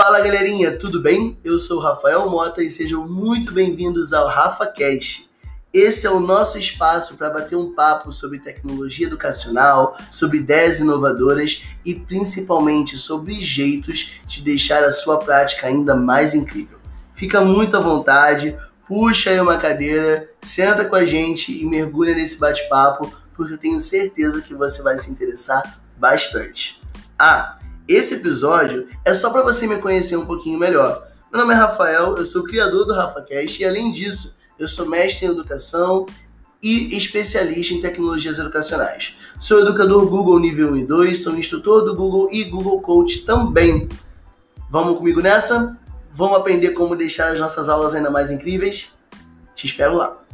Fala galerinha, tudo bem? Eu sou Rafael Mota e sejam muito bem-vindos ao RafaCast. Esse é o nosso espaço para bater um papo sobre tecnologia educacional, sobre ideias inovadoras e principalmente sobre jeitos de deixar a sua prática ainda mais incrível. Fica muito à vontade, puxa aí uma cadeira, senta com a gente e mergulha nesse bate-papo, porque eu tenho certeza que você vai se interessar bastante. Ah, esse episódio é só para você me conhecer um pouquinho melhor. Meu nome é Rafael, eu sou criador do RafaCast e além disso, eu sou mestre em educação e especialista em tecnologias educacionais. Sou educador Google nível 1 e 2, sou instrutor do Google e Google Coach também. Vamos comigo nessa? Vamos aprender como deixar as nossas aulas ainda mais incríveis? Te espero lá.